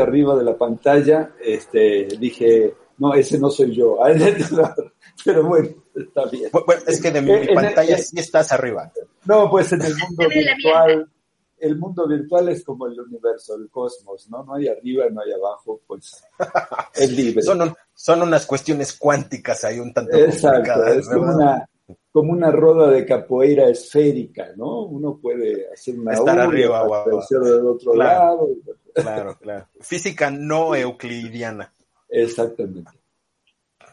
Arriba de la pantalla, este, dije, no, ese no soy yo. Pero bueno, está bien. Bueno, es que de mi, pantalla sí estás arriba. No, pues en el mundo virtual, el mundo virtual es como el universo, el cosmos, ¿no? No hay arriba, no hay abajo, pues es libre. Son, son unas cuestiones cuánticas ahí un tanto Exacto, es como una, como una roda de capoeira esférica, ¿no? Uno puede hacer una Estar arriba o del otro lado. Claro, claro. Física no euclidiana. Exactamente.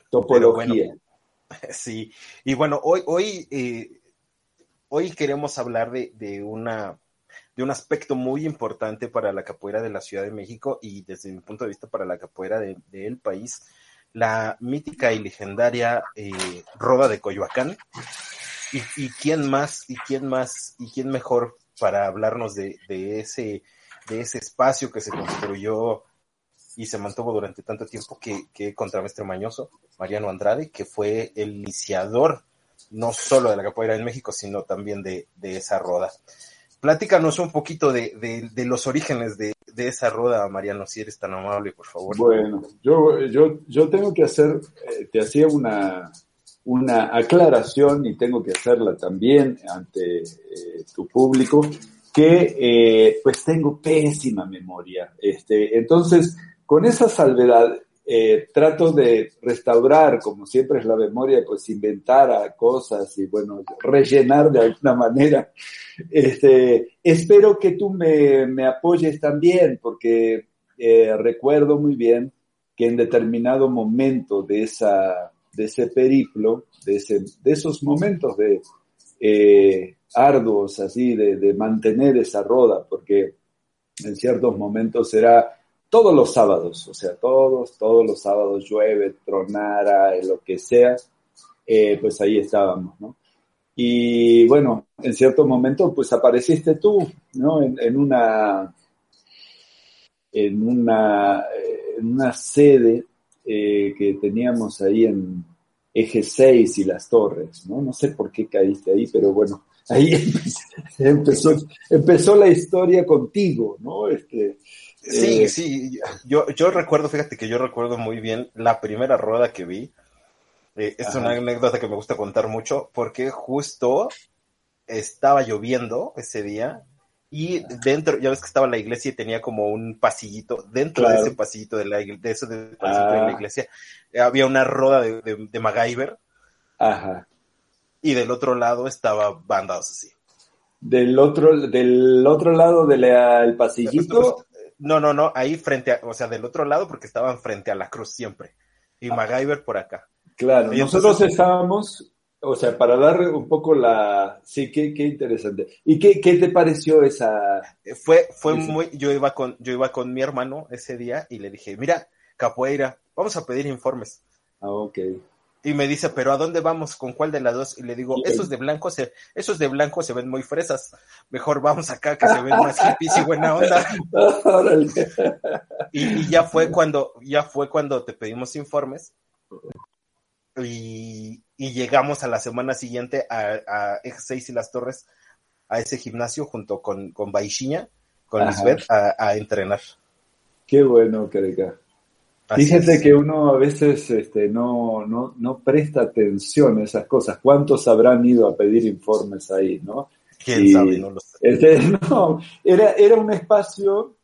Topología. sí. Y bueno, hoy, hoy, eh, hoy queremos hablar de, de, una de un aspecto muy importante para la capoeira de la Ciudad de México y desde mi punto de vista para la capoeira del de, país, la mítica y legendaria eh, Roda de Coyoacán. Y, quién más, y quién más, y quién mejor para hablarnos de, ese, de ese espacio que se construyó y se mantuvo durante tanto tiempo que, que contramestre Mañoso, Mariano Andrade, que fue el iniciador no solo de la capoeira en México, sino también de esa roda. Platícanos un poquito de, de, los orígenes de, de esa rueda, Mariano, si eres tan amable, por favor. Bueno, yo, yo, yo tengo que hacer, eh, te hacía una, una aclaración y tengo que hacerla también ante eh, tu público, que eh, pues tengo pésima memoria. Este, entonces, con esa salvedad, eh, trato de restaurar, como siempre es la memoria, pues inventar a cosas y bueno, rellenar de alguna manera. Este, espero que tú me, me apoyes también, porque eh, recuerdo muy bien que en determinado momento de, esa, de ese periplo, de, ese, de esos momentos de eh, arduos, así, de, de mantener esa roda, porque en ciertos momentos era todos los sábados, o sea, todos, todos los sábados llueve, tronara, lo que sea, eh, pues ahí estábamos, ¿no? Y bueno, en cierto momento, pues apareciste tú, ¿no? En, una, en una, en una sede eh, que teníamos ahí en Eje 6 y Las Torres, ¿no? No sé por qué caíste ahí, pero bueno, ahí empezó, empezó la historia contigo, ¿no? Este, Sí, eh, sí, yo, yo recuerdo, fíjate que yo recuerdo muy bien la primera rueda que vi. Eh, es una anécdota que me gusta contar mucho porque justo estaba lloviendo ese día y dentro, ya ves que estaba la iglesia y tenía como un pasillito, dentro de ese pasillito de la, de eso de, de la ah. iglesia, había una rueda de, de, MacGyver. Ajá. Y del otro lado estaba bandados así. Del otro, del otro lado del pasillito no, no, no, ahí frente a, o sea, del otro lado porque estaban frente a la cruz siempre. Y MacGyver por acá. Claro, y nosotros estábamos, o sea, para dar un poco la, sí, qué, qué interesante. ¿Y qué, qué te pareció esa? Eh, fue, fue muy, yo iba con, yo iba con mi hermano ese día y le dije, mira, capoeira, vamos a pedir informes. Ah, ok. Y me dice, pero ¿a dónde vamos? ¿Con cuál de las dos? Y le digo, esos de blanco se, esos de blanco se ven muy fresas. Mejor vamos acá que se ven más hippies y buena onda. y, ya fue cuando, ya fue cuando te pedimos informes. Y, llegamos a la semana siguiente a, a Eje 6 y las Torres, a ese gimnasio junto con, con Baixinha, con Lisbeth, a, a entrenar. Qué bueno, Careca. Fíjate que uno a veces este, no, no, no, presta atención a esas cosas. ¿Cuántos habrán ido a pedir informes ahí, no? ¿Quién sabe? No lo sé. Este, no, era, era un espacio,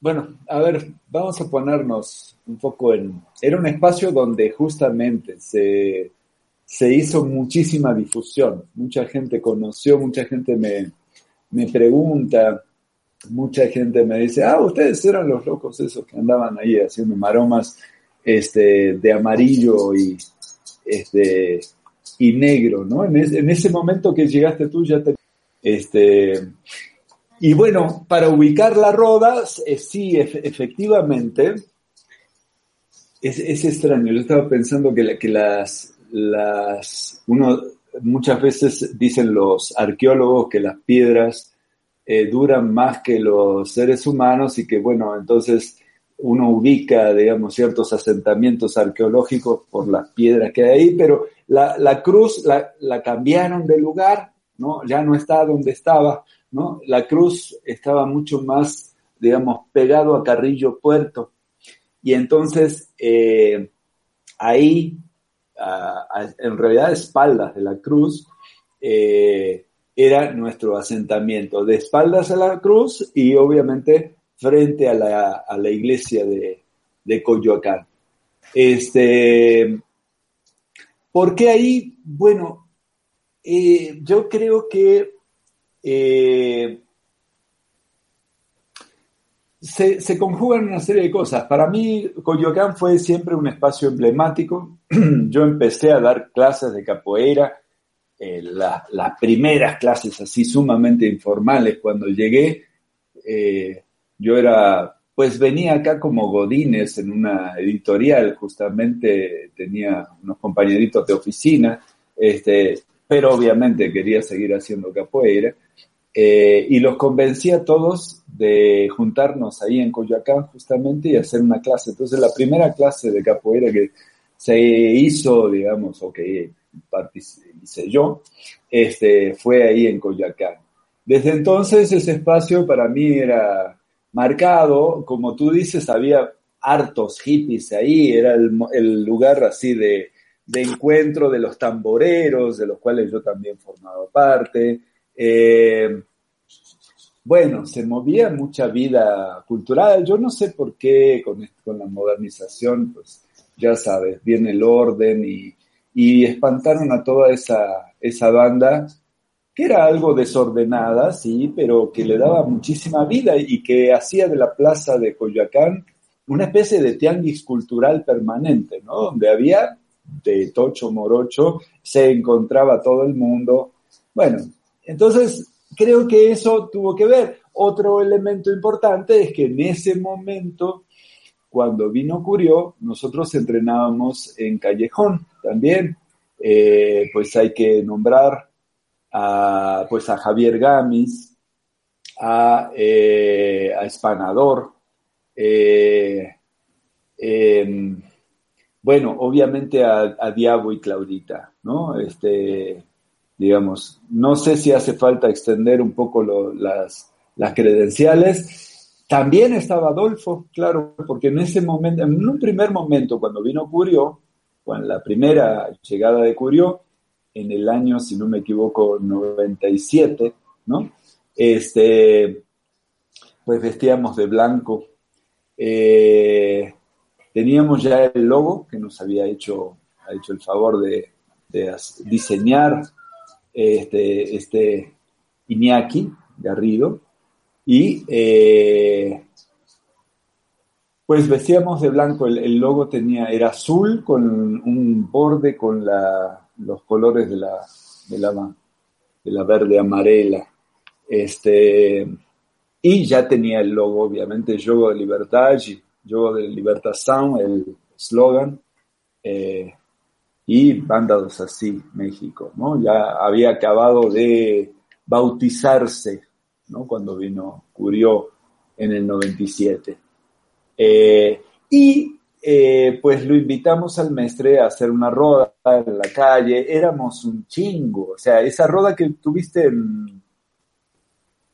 bueno, a ver, vamos a ponernos un poco en... Era un espacio donde justamente se, se hizo muchísima difusión. Mucha gente conoció, mucha gente me, me pregunta, mucha gente me dice, ah, ustedes eran los locos esos que andaban ahí haciendo maromas este, de amarillo y, este, y negro, ¿no? En, ese momento que llegaste tú ya te... Este, y bueno, para ubicar la roda, eh, sí, efectivamente, es, es, extraño. Yo estaba pensando que, que las, las, uno, muchas veces dicen los arqueólogos que las piedras eh, duran más que los seres humanos y que, bueno, entonces uno ubica, digamos, ciertos asentamientos arqueológicos por las piedras que hay ahí, pero la, la cruz la, cambiaron de lugar, ¿no? Ya no está donde estaba, ¿no? La cruz estaba mucho más, digamos, pegado a Carrillo Puerto. Y entonces, eh, ahí, en realidad, espaldas de la cruz, eh, era nuestro asentamiento, de espaldas a la cruz y obviamente frente a la, a la iglesia de, de, Coyoacán. Este, ¿Por qué ahí? Bueno, eh, yo creo que eh, se, se, conjugan una serie de cosas. Para mí, Coyoacán fue siempre un espacio emblemático. Yo empecé a dar clases de capoeira, eh, las primeras clases así sumamente informales. Cuando llegué, eh, yo era, pues venía acá como Godínez en una editorial, justamente tenía unos compañeritos de oficina, este, pero obviamente quería seguir haciendo capoeira. Eh, y los convencí a todos de juntarnos ahí en Coyoacán justamente y hacer una clase. Entonces la primera clase de capoeira que se hizo, digamos, o que hice yo, este, fue ahí en Coyoacán. Desde entonces ese espacio para mí era marcado, como tú dices, había hartos hippies ahí, era el, lugar así de, de, encuentro de los tamboreros, de los cuales yo también formaba parte. Eh, bueno, se movía mucha vida cultural. Yo no sé por qué con, con la modernización, pues ya sabes, viene el orden y, y espantaron a toda esa, esa banda, que era algo desordenada, sí, pero que le daba muchísima vida y que hacía de la plaza de Coyoacán una especie de tianguis cultural permanente, ¿no? Donde había de tocho morocho, se encontraba todo el mundo. Bueno, entonces creo que eso tuvo que ver. Otro elemento importante es que en ese momento, cuando vino Curió, nosotros entrenábamos en Callejón también. Eh, pues hay que nombrar a, pues a Javier Gamis, a, eh, a Espanador, eh, em, bueno, obviamente a, a, Diabo y Claudita, ¿no? Este, digamos, no sé si hace falta extender un poco las, las credenciales. También estaba Adolfo, claro, porque en ese momento, en un primer momento, cuando vino Curio, con la primera llegada de Curio, en el año, si no me equivoco, 97, ¿no? Este, pues vestíamos de blanco. Eh, teníamos ya el logo que nos había hecho, ha hecho el favor de, de diseñar este, este Iñaki Garrido, y eh, pues vestíamos de blanco, el, logo tenía, era azul con un borde con la, los colores de la, de la, de la verde amarela. Este, y ya tenía el logo, obviamente, Yogo de Libertad, Yogo de Libertad Sound, el eslogan. Eh, y Bandados así, México, ¿no? Ya había acabado de bautizarse, ¿no? Cuando vino, curió en el 97. Eh, y eh, pues lo invitamos al mestre a hacer una roda en la calle, éramos un chingo, o sea, esa roda que tuviste en...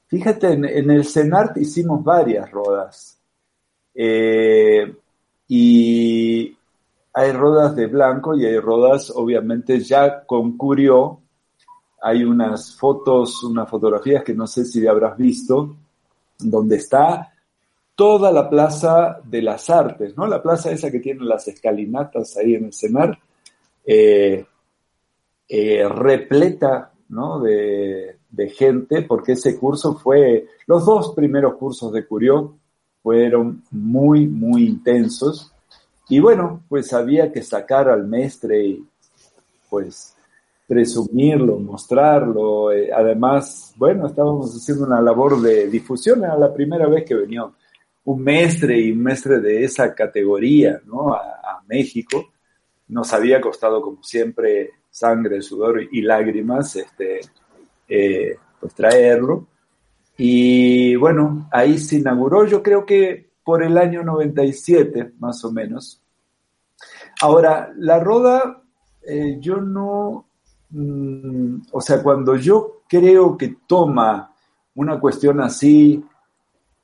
Fíjate, en, el CENART hicimos varias rodas. Eh, y hay rodas de blanco y hay rodas, obviamente, ya con Curio. Hay unas fotos, unas fotografías que no sé si habrás visto, donde está toda la plaza de las artes, ¿no? La plaza esa que tiene las escalinatas ahí en el CENAR, eh, eh, repleta, ¿no? De, gente, porque ese curso fue, los dos primeros cursos de Curio fueron muy, muy intensos. Y bueno, pues había que sacar al mestre y pues presumirlo, mostrarlo. Eh, además, bueno, estábamos haciendo una labor de difusión, era la primera vez que venía un mestre y un de esa categoría ¿no? a, México. Nos había costado, como siempre, sangre, sudor y lágrimas este, eh, pues traerlo. Y bueno, ahí se inauguró, yo creo que por el año 97, más o menos. Ahora, la roda, eh, yo no, mm, o sea, cuando yo creo que toma una cuestión así,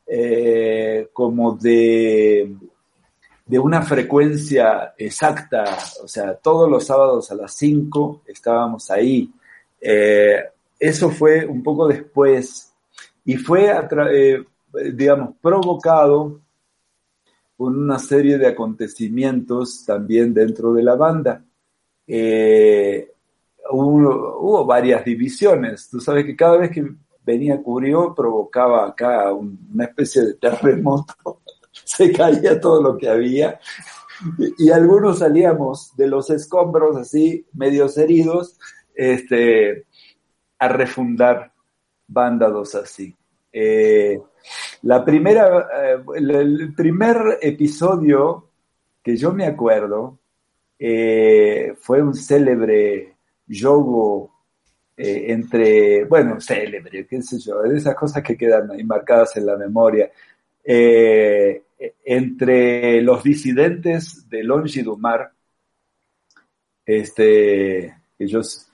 eh, como de, de una frecuencia exacta, o sea, todos los sábados a las 5 estábamos ahí. Eh, eso fue un poco después y fue, digamos, provocado una serie de acontecimientos también dentro de la banda. eh, hubo, varias divisiones. Tú sabes que cada vez que venía Curio provocaba acá una especie de terremoto, se caía todo lo que había y, algunos salíamos de los escombros así, medios heridos, este, a refundar bandados así. Eh, la primera, eh, el, primer episodio que yo me acuerdo eh, fue un célebre yogo entre, bueno, célebre, qué sé yo, esas cosas que quedan ahí marcadas en la memoria, entre los disidentes de Longidumar, este, ellos,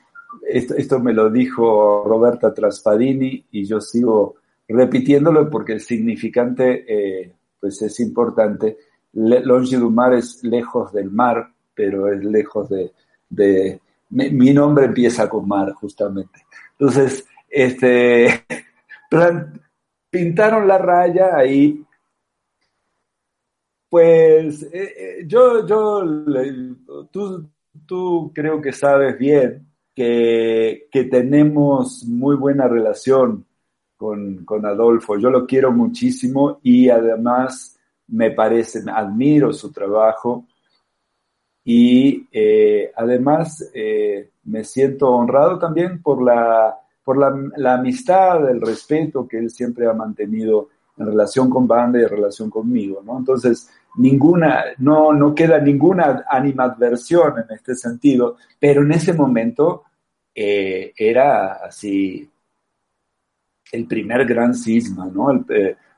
esto, esto me lo dijo Roberta Traspadini y yo sigo repitiéndolo porque el significante eh, pues es importante. Longe du Mar es lejos del mar, pero es lejos de mi, nombre empieza con mar, justamente. Entonces, este, pintaron la raya ahí. Pues eh, eh, yo, yo, tú, tú creo que sabes bien que, que tenemos muy buena relación con, Adolfo. Yo lo quiero muchísimo y además me parece, admiro su trabajo y eh, además eh, me siento honrado también por, la, por la, amistad, el respeto que él siempre ha mantenido en relación con banda y en relación conmigo, ¿no? Entonces, ninguna, no, no queda ninguna animadversión en este sentido, pero en ese momento eh, era así el primer gran cisma, ¿no?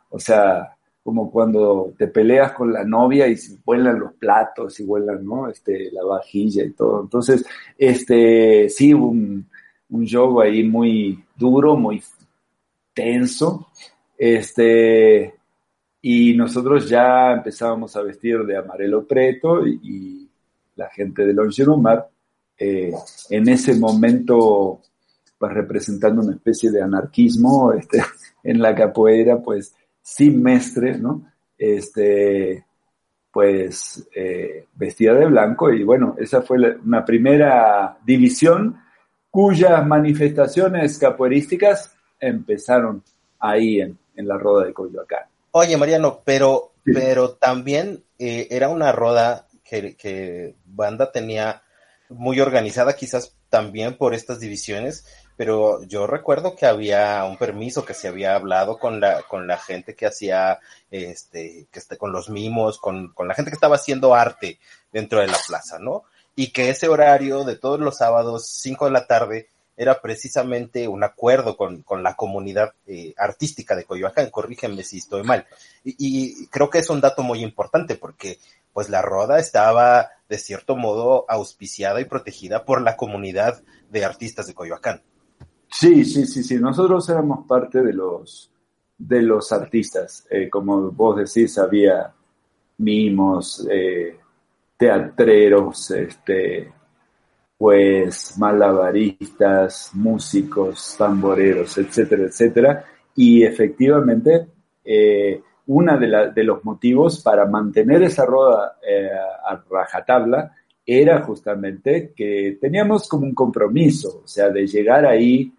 O sea, como cuando te peleas con la novia y vuelan los platos y vuelan, ¿no? Este, la vajilla y todo. Entonces, este, sí, un, un ahí muy duro, muy tenso. Este, y nosotros ya empezábamos a vestir de amarelo preto y, la gente de Longirumar, eh, en ese momento pues representando una especie de anarquismo este, en la capoeira, pues sin mestre, ¿no? Este, pues eh, vestida de blanco y bueno, esa fue una primera división cuyas manifestaciones capoeirísticas empezaron ahí en, la roda de Coyoacán. Oye, Mariano, pero, pero también eh, era una roda que, que Banda tenía muy organizada, quizás también por estas divisiones, pero yo recuerdo que había un permiso que se había hablado con la, con la gente que hacía, este, que esté con los mimos, con, con la gente que estaba haciendo arte dentro de la plaza, ¿no? Y que ese horario de todos los sábados, 5 de la tarde, era precisamente un acuerdo con, con la comunidad eh, artística de Coyoacán, corrígeme si estoy mal. Y, y, creo que es un dato muy importante porque pues la roda estaba de cierto modo auspiciada y protegida por la comunidad de artistas de Coyoacán. Sí, sí, sí, sí. Nosotros éramos parte de los, de los artistas. Eh, como vos decís, había mimos, eh, teatreros, este, pues malabaristas, músicos, tamboreros, etcétera, etcétera. Y efectivamente, eh, uno de, de, los motivos para mantener esa rueda a rajatabla era justamente que teníamos como un compromiso, o sea, de llegar ahí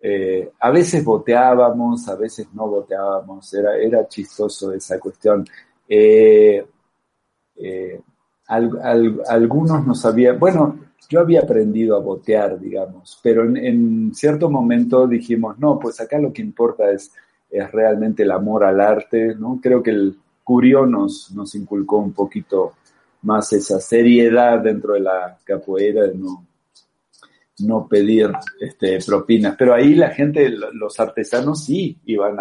eh, a veces voteábamos, a veces no voteábamos, era, era chistoso esa cuestión. Eh, eh, algunos no sabían, bueno, yo había aprendido a votear, digamos, pero en, cierto momento dijimos, no, pues acá lo que importa es, es realmente el amor al arte, ¿no? Creo que el Curio nos, nos inculcó un poquito más esa seriedad dentro de la capoeira, de no, no pedir este, propinas. Pero ahí la gente, los artesanos sí iban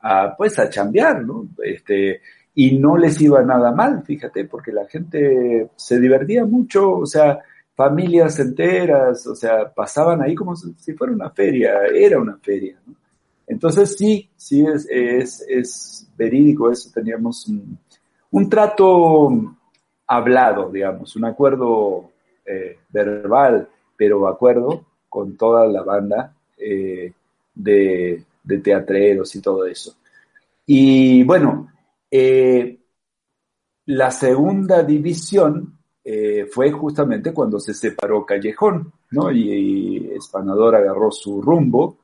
a, pues a chambear, ¿no? Este, y no les iba nada mal, fíjate, porque la gente se divertía mucho, o sea, familias enteras, o sea, pasaban ahí como si fuera una feria, era una feria, ¿no? Entonces sí, sí es, es, es verídico eso, teníamos un, un, trato hablado, digamos, un acuerdo eh, verbal pero acuerdo con toda la banda eh, de, teatreros y todo eso. Y bueno, eh, la segunda división fue justamente cuando se separó Callejón, ¿no? Y, Espanador agarró su rumbo.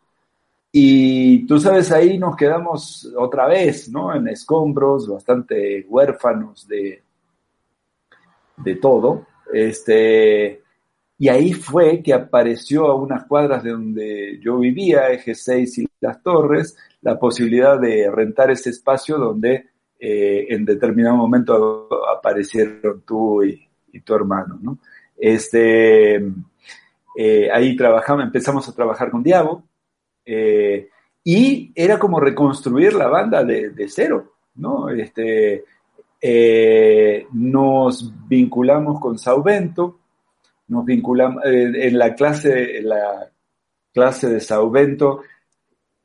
Y tú sabes, ahí nos quedamos otra vez, ¿no? En escombros, bastante huérfanos de, de todo. Este, y ahí fue que apareció a unas cuadras de donde yo vivía, Eje 6 y Las Torres, la posibilidad de rentar ese espacio donde eh, en determinado momento aparecieron tú y, tu hermano, ¿no? Este, eh, ahí trabajamos, empezamos a trabajar con Diabo eh, y era como reconstruir la banda de, cero, ¿no? Este, nos vinculamos con Sauvento, nos vinculamos en la clase, la clase de Sauvento,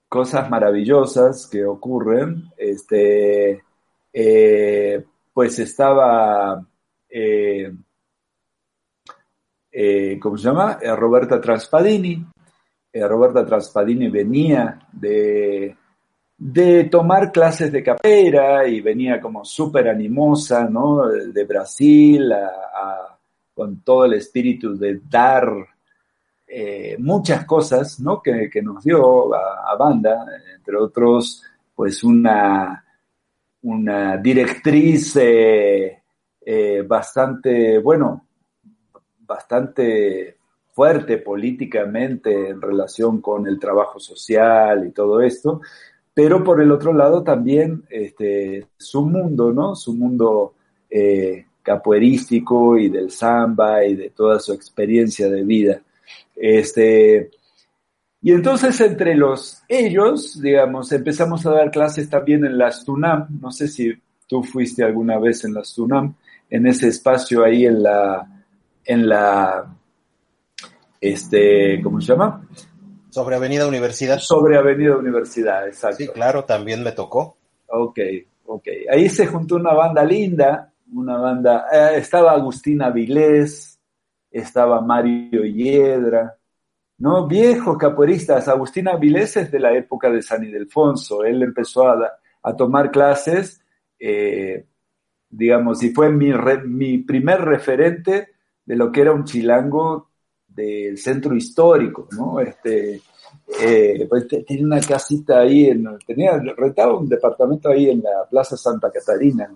cosas maravillosas que ocurren, este, eh, pues estaba, eh, eh, ¿cómo se llama? Roberta Traspadini. Roberta Traspadini venía de, de tomar clases de capera y venía como súper animosa, ¿no? De Brasil, con todo el espíritu de dar muchas cosas, ¿no? Que, nos dio a, a, banda, entre otros, pues una una directriz eh, eh, bastante, bueno, bastante fuerte políticamente en relación con el trabajo social y todo esto, pero por el otro lado también este, su mundo, ¿no? Su mundo eh, capoerístico y del samba y de toda su experiencia de vida. Este, y entonces entre los ellos, digamos, empezamos a dar clases también en las TUNAM. No sé si tú fuiste alguna vez en las TUNAM, en ese espacio ahí en la, en la, este, ¿cómo se llama? Sobre Avenida Universidad. Sobre Avenida Universidad, exacto. Sí, claro, también me tocó. Ok, ok. Ahí se juntó una banda linda, una banda, eh, estaba Agustina Vilés, estaba Mario Hiedra, ¿no? Viejos capoeiristas. Agustín Avilés es de la época de San Ildefonso. Él empezó a, tomar clases, eh, digamos, y fue mi, mi primer referente de lo que era un chilango del centro histórico, ¿no? Este, eh, pues tenía una casita ahí, en, tenía, rentaba un departamento ahí en la Plaza Santa Catarina,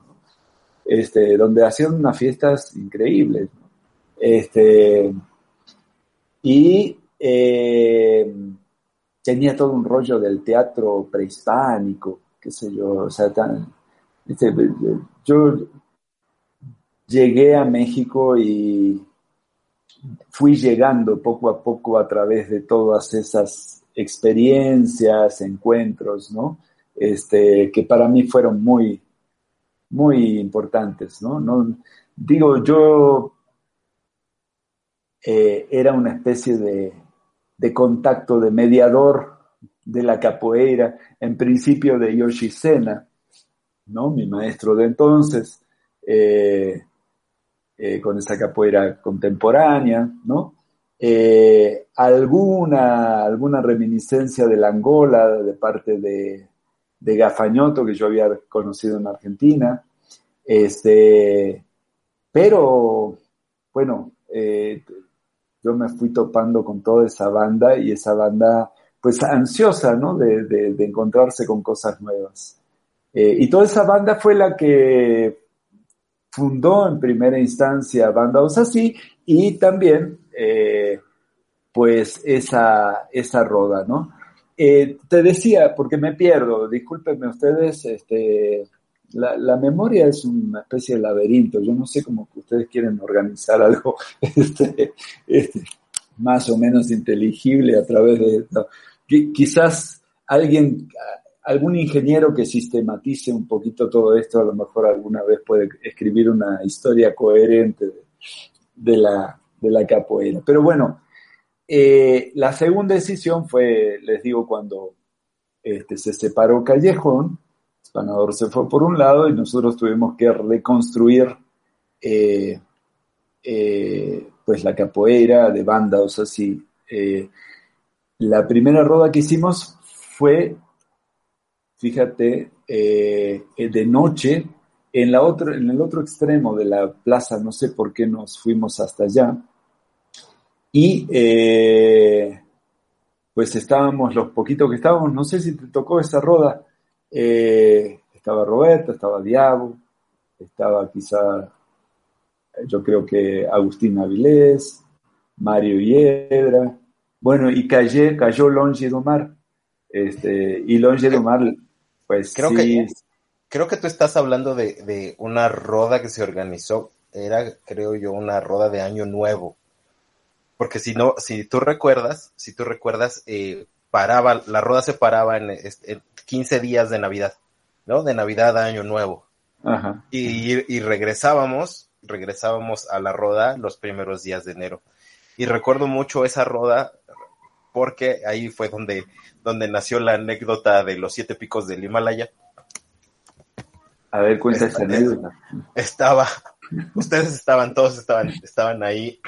este, donde hacían unas fiestas increíbles. Este, y eh, tenía todo un rollo del teatro prehispánico, qué sé yo, o sea, yo llegué a México y fui llegando poco a poco a través de todas esas experiencias, encuentros, ¿no? Este, que para mí fueron muy, muy importantes, ¿no? no digo, yo eh, era una especie de, de contacto, de mediador de la capoeira, en principio de Yoshi Sena, ¿no? mi maestro de entonces, eh, eh, con esa capoeira contemporánea, ¿no? Eh, alguna, alguna reminiscencia de la Angola de parte de, de Gafañoto, que yo había conocido en Argentina, este, pero bueno, yo me fui topando con toda esa banda y esa banda, pues ansiosa, ¿no? De, encontrarse con cosas nuevas. Eh, y toda esa banda fue la que fundó en primera instancia Banda Osasí y también, eh, pues, esa, esa roda, ¿no? Eh, te decía, porque me pierdo, discúlpenme ustedes, este, la, memoria es una especie de laberinto. Yo no sé cómo ustedes quieren organizar algo este, este, más o menos inteligible a través de esto. Quizás alguien, algún ingeniero que sistematice un poquito todo esto, a lo mejor alguna vez puede escribir una historia coherente de, la, de la capoeira. Pero bueno, eh, la segunda decisión fue, les digo, cuando este, se separó Callejón, Spanador se fue por un lado y nosotros tuvimos que reconstruir eh, eh, pues la capoeira de banda, o sea, sí. La primera roda que hicimos fue, fíjate, de noche en, la en el otro extremo de la plaza, no sé por qué nos fuimos hasta allá, y eh, pues estábamos, los poquitos que estábamos, no sé si te tocó esa roda, eh, estaba Roberto, estaba Diabo, estaba quizá, yo creo que Agustín Avilés, Mario Hiedra, bueno, y cayó, cayó Longe Domar, este, y Longe Domar, pues creo que creo que tú estás hablando de, una roda que se organizó, era, creo yo, una roda de Año Nuevo. Porque si no, si tú recuerdas, si tú recuerdas, eh, paraba, la roda se paraba en, 15 días de Navidad, ¿no? De Navidad a Año Nuevo. Ajá. Y, y, regresábamos, regresábamos a la roda los primeros días de enero. Y recuerdo mucho esa roda porque ahí fue donde, donde nació la anécdota de los siete picos del Himalaya a ver, cuenta esa anécdota. Estaba, ustedes estaban, todos estaban, estaban ahí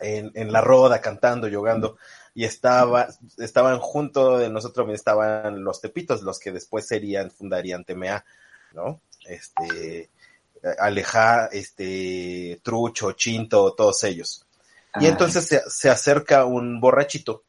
en, en la roda cantando, jugando, y estaba, estaban junto de nosotros, estaban los tepitos, los que después serían, fundarían TMA, ¿no? Este, Aleja, este, Trucho, Chinto, todos ellos. Y entonces se, se, acerca un borrachito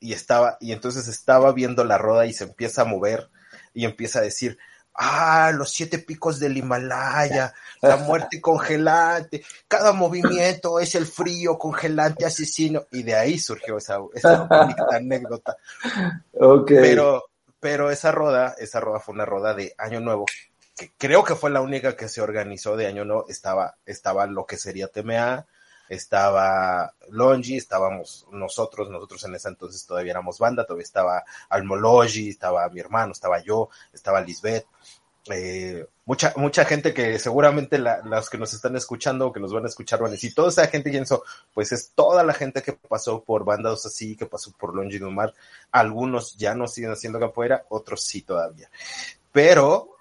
y estaba, y entonces estaba viendo la roda y se empieza a mover y empieza a decir, Ah, los siete picos del Himalaya, la muerte congelante, cada movimiento es el frío congelante asesino. Y de ahí surgió esa, esa anécdota. Pero, pero esa roda, esa roda fue una roda de Año Nuevo, que creo que fue la única que se organizó de Año Nuevo. Estaba, estaba lo que sería TMA, estaba Longi, estábamos nosotros, nosotros en ese entonces todavía éramos banda, todavía estaba Almologi, estaba mi hermano, estaba yo, estaba Lisbeth, eh, mucha, mucha gente que seguramente la, los que nos están escuchando o que nos van a escuchar van a decir, toda esa gente, ¿quién Pues es toda la gente que pasó por bandas así, que pasó por Longi Mar. Algunos ya no siguen haciendo capoeira, otros sí todavía. Pero,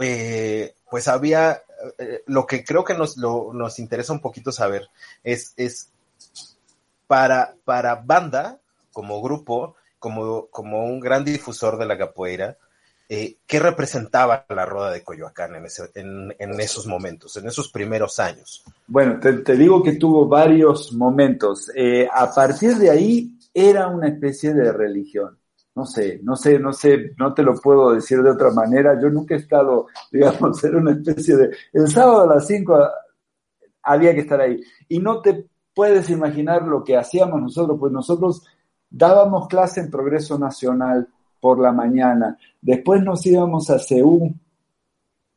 eh, pues había eh, lo que creo que nos, nos interesa un poquito saber es, es para, para banda, como grupo, como, como un gran difusor de la capoeira, eh, ¿qué representaba la Roda de Coyoacán en, ese, en, en, esos momentos, en esos primeros años? Bueno, te, digo que tuvo varios momentos. Eh, a partir de ahí era una especie de religión no sé, no sé, no sé, no te lo puedo decir de otra manera. Yo nunca he estado, digamos, en una especie de... El sábado a las 5 había que estar ahí. Y no te puedes imaginar lo que hacíamos nosotros, pues nosotros dábamos clase en Progreso Nacional por la mañana, después nos íbamos a Ceú,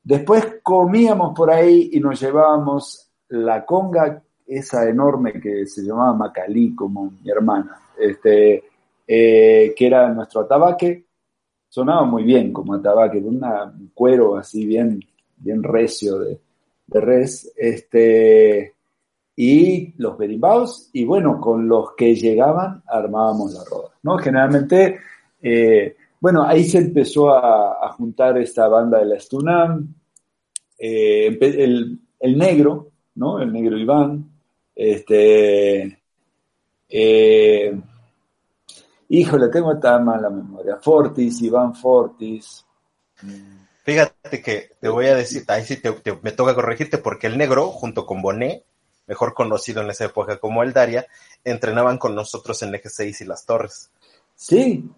después comíamos por ahí y nos llevábamos la conga, esa enorme que se llamaba Macalí, como mi hermana. Este, eh, que era nuestro atabaque. Sonaba muy bien como atabaque, de un cuero así bien, bien recio de, res. Este, y los berimbaos, y bueno, con los que llegaban armábamos la roda, ¿no? Generalmente, eh, bueno, ahí se empezó a, juntar esta banda de la Stunam, eh, el, el, negro, ¿no? El negro Iván, este, Híjole, tengo tan mala memoria. Fortis, Iván Fortis. Fíjate que te voy a decir, ahí sí me toca corregirte, porque el negro, junto con Bonet, mejor conocido en esa época como el Daria, entrenaban con nosotros en Eje 6 y Las Torres. Sí.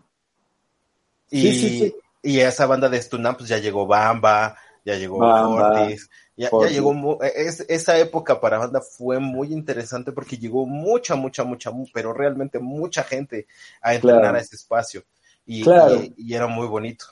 Y, sí, sí, sí. y esa banda de Stunam, pues ya llegó Bamba, ya llegó Fortis, ya, llegó, e, es, esa época para banda fue muy interesante porque llegó mucha, mucha, mucha, pero realmente mucha gente a entrenar a ese espacio y, y, era muy bonito.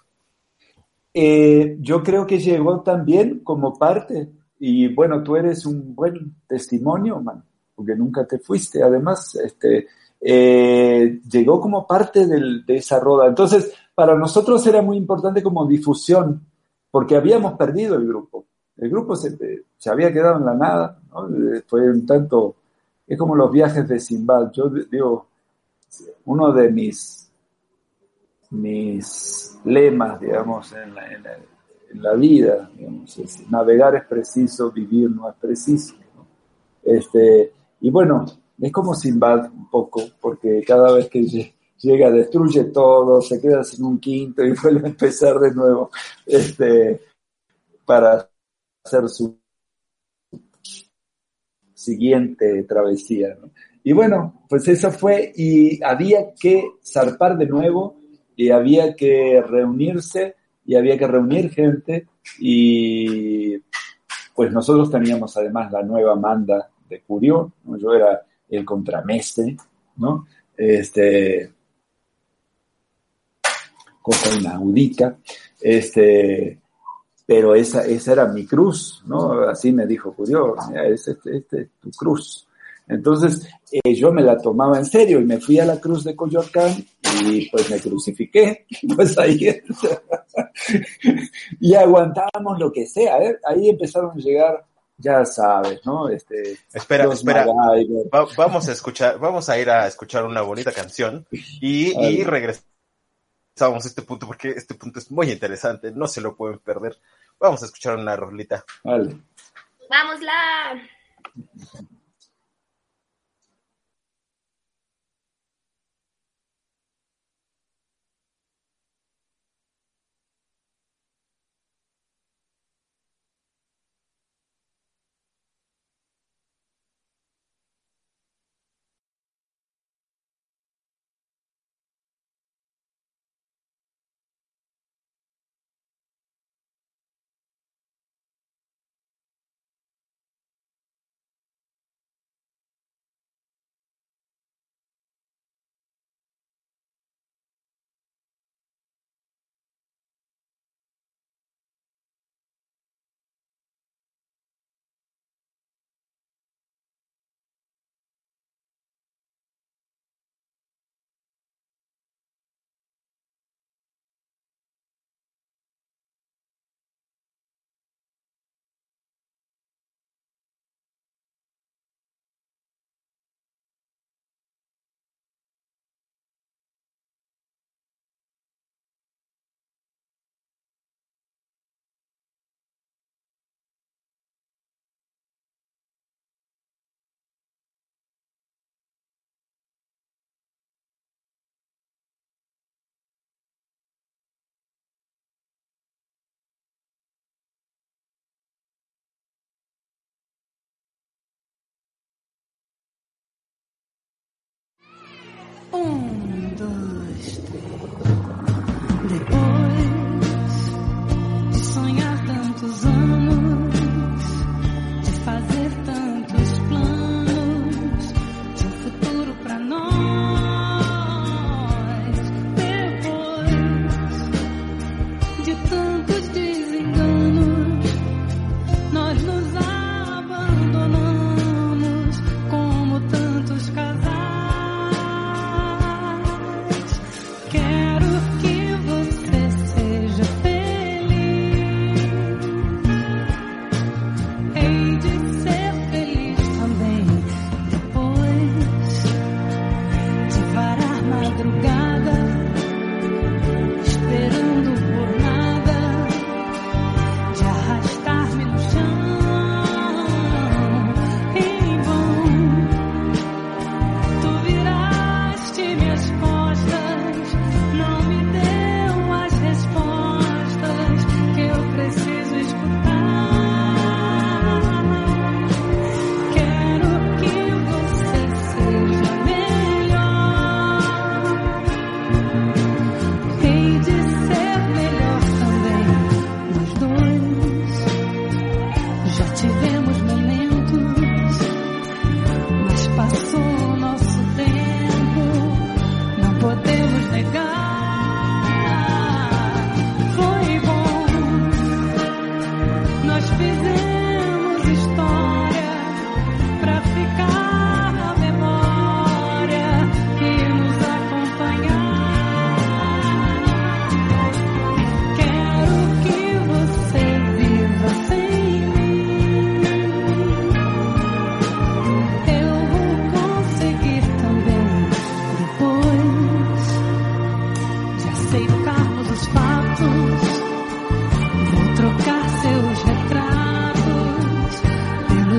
Eh, yo creo que llegó también como parte, y bueno, tú eres un buen testimonio, man, porque nunca te fuiste, además, este, eh, llegó como parte del, de esa roda. Entonces, para nosotros era muy importante como difusión, porque habíamos perdido el grupo. El grupo se, se había quedado en la nada, ¿no? fue un tanto, es como los viajes de Simbad. Yo digo, uno de mis, mis lemas, digamos, en la, en la, vida, digamos, es, navegar es preciso, vivir no es preciso. Este, y bueno, es como Simbad un poco, porque cada vez que llega, destruye todo, se queda sin un quinto y vuelve a empezar de nuevo este, para hacer su siguiente travesía. Y bueno, pues eso fue y había que zarpar de nuevo y había que reunirse y había que reunir gente y pues nosotros teníamos además la nueva manda de Curio, yo era el contramestre, ¿no? Este, cosa inaudita, este, pero esa, esa era mi cruz, ¿no? Así me dijo Curio, este, este es tu cruz. Entonces eh, yo me la tomaba en serio y me fui a la cruz de Coyoacán y pues me crucifiqué, pues ahí y aguantábamos lo que sea, ¿eh? ahí empezaron a llegar, ya sabes, ¿no? Este, espera, espera, vamos a escuchar, vamos a ir a escuchar una bonita canción y, y regresamos a este punto porque este punto es muy interesante, no se lo pueden perder. Vamos a escuchar una rolita. Vale. ¡Vámosla!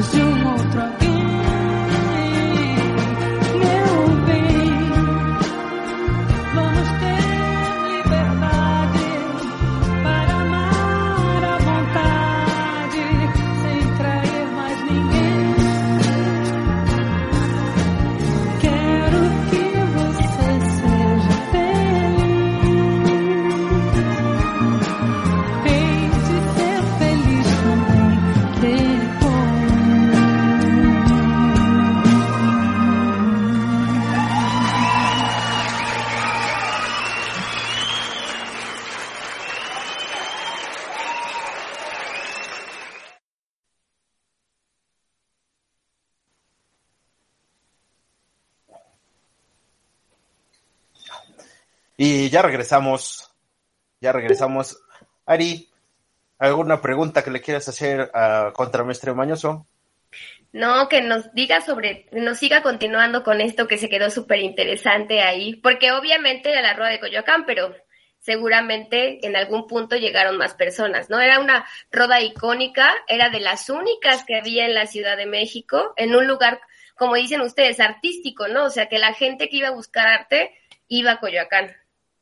Zoom. Ya regresamos. Ya regresamos. Ari, ¿alguna pregunta que le quieras hacer a Contramestre Mañoso? No, que nos diga sobre, nos siga continuando con esto que se quedó súper interesante ahí, porque obviamente era la rueda de Coyoacán, pero seguramente en algún punto llegaron más personas, ¿no? Era una roda icónica, era de las únicas que había en la Ciudad de México, en un lugar, como dicen ustedes, artístico, ¿no? O sea, que la gente que iba a buscar arte iba a Coyoacán,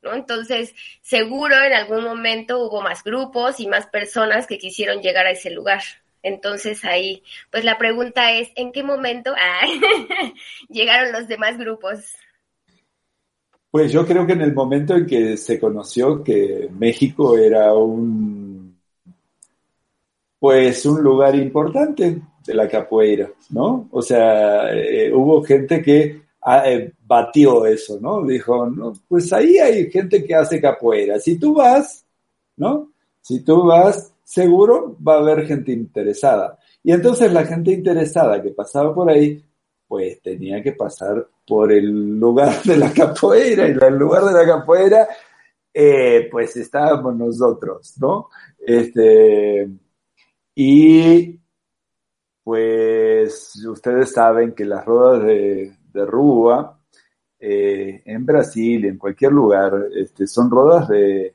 ¿no? Entonces, seguro en algún momento hubo más grupos y más personas que quisieron llegar a ese lugar. Entonces ahí, pues la pregunta es, ¿en qué momento ah, llegaron los demás grupos? Pues yo creo que en el momento en que se conoció que México era un, pues un lugar importante de la capoeira, ¿no? O sea, eh, hubo gente que batió eso, ¿no? Dijo, no, pues ahí hay gente que hace capoeira. Si tú vas, ¿no? Si tú vas, seguro va a haber gente interesada. Y entonces la gente interesada que pasaba por ahí, pues tenía que pasar por el lugar de la capoeira, y el lugar de la capoeira, eh, pues estábamos nosotros, ¿no? Este, y pues ustedes saben que las ruedas de, de Rúa, eh, en Brasil, en cualquier lugar, este, son rodas de,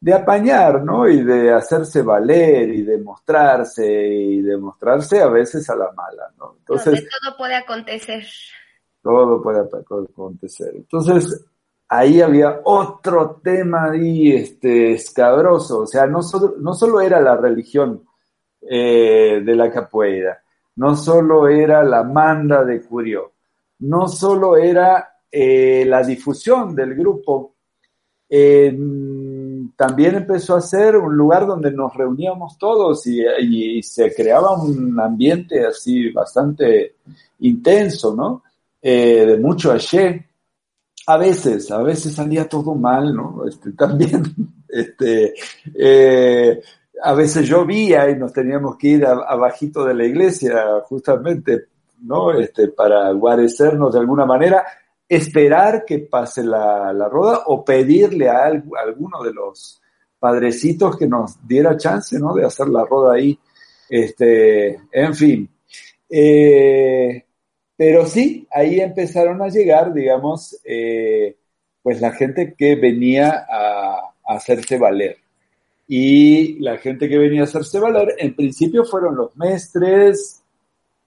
de apañar, ¿no? Y de hacerse valer y de mostrarse y de mostrarse a veces a la mala, ¿no? Entonces, todo puede acontecer. Todo puede acontecer. Entonces, ahí había otro tema ahí, este, escabroso. O sea, no solo, no solo era la religión eh, de la capoeira, no solo era la manda de Curió, no solo era eh, la difusión del grupo también empezó a ser un lugar donde nos reuníamos todos y, se creaba un ambiente así bastante intenso, ¿no? Eh, de mucho ayer. A veces, a veces salía todo mal, ¿no? Este, también, este, eh, a veces llovía y nos teníamos que ir abajito de la iglesia, justamente, ¿no? Este, para guarecernos de alguna manera esperar que pase la, la roda o pedirle a, alguno de los padrecitos que nos diera chance, ¿no? De hacer la roda ahí. Este, en fin. Eh, pero sí, ahí empezaron a llegar, digamos, eh, pues la gente que venía a, a, hacerse valer. Y la gente que venía a hacerse valer, en principio fueron los mestres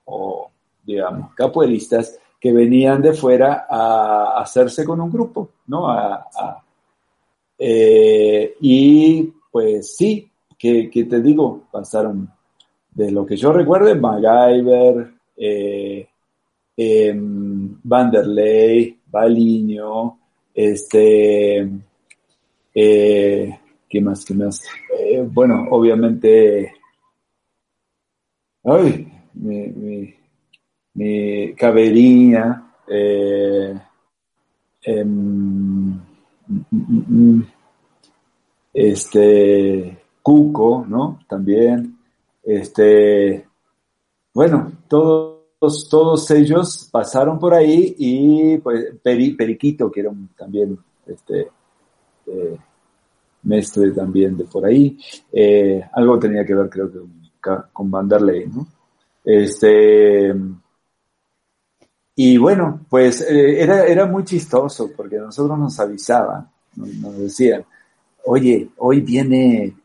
o, digamos, capoeiristas que venían de fuera a hacerse con un grupo, ¿no? Eh, y pues sí, que, te digo, pasaron de lo que yo recuerde, MacGyver, eh, em, Vanderlei, Baliño, este, eh, ¿qué más? ¿Qué más? bueno, obviamente, ay, mi mi Cabería, eh, em, este, Cuco, ¿no? También, este, bueno, todos, todos ellos pasaron por ahí y pues Periquito, que era también, este, eh, mestre también de por ahí, eh, algo tenía que ver creo que con, con Vanderlei, ¿no? Este, y bueno, pues eh, era, era muy chistoso porque nosotros nos avisaban, nos, decían, oye, hoy viene,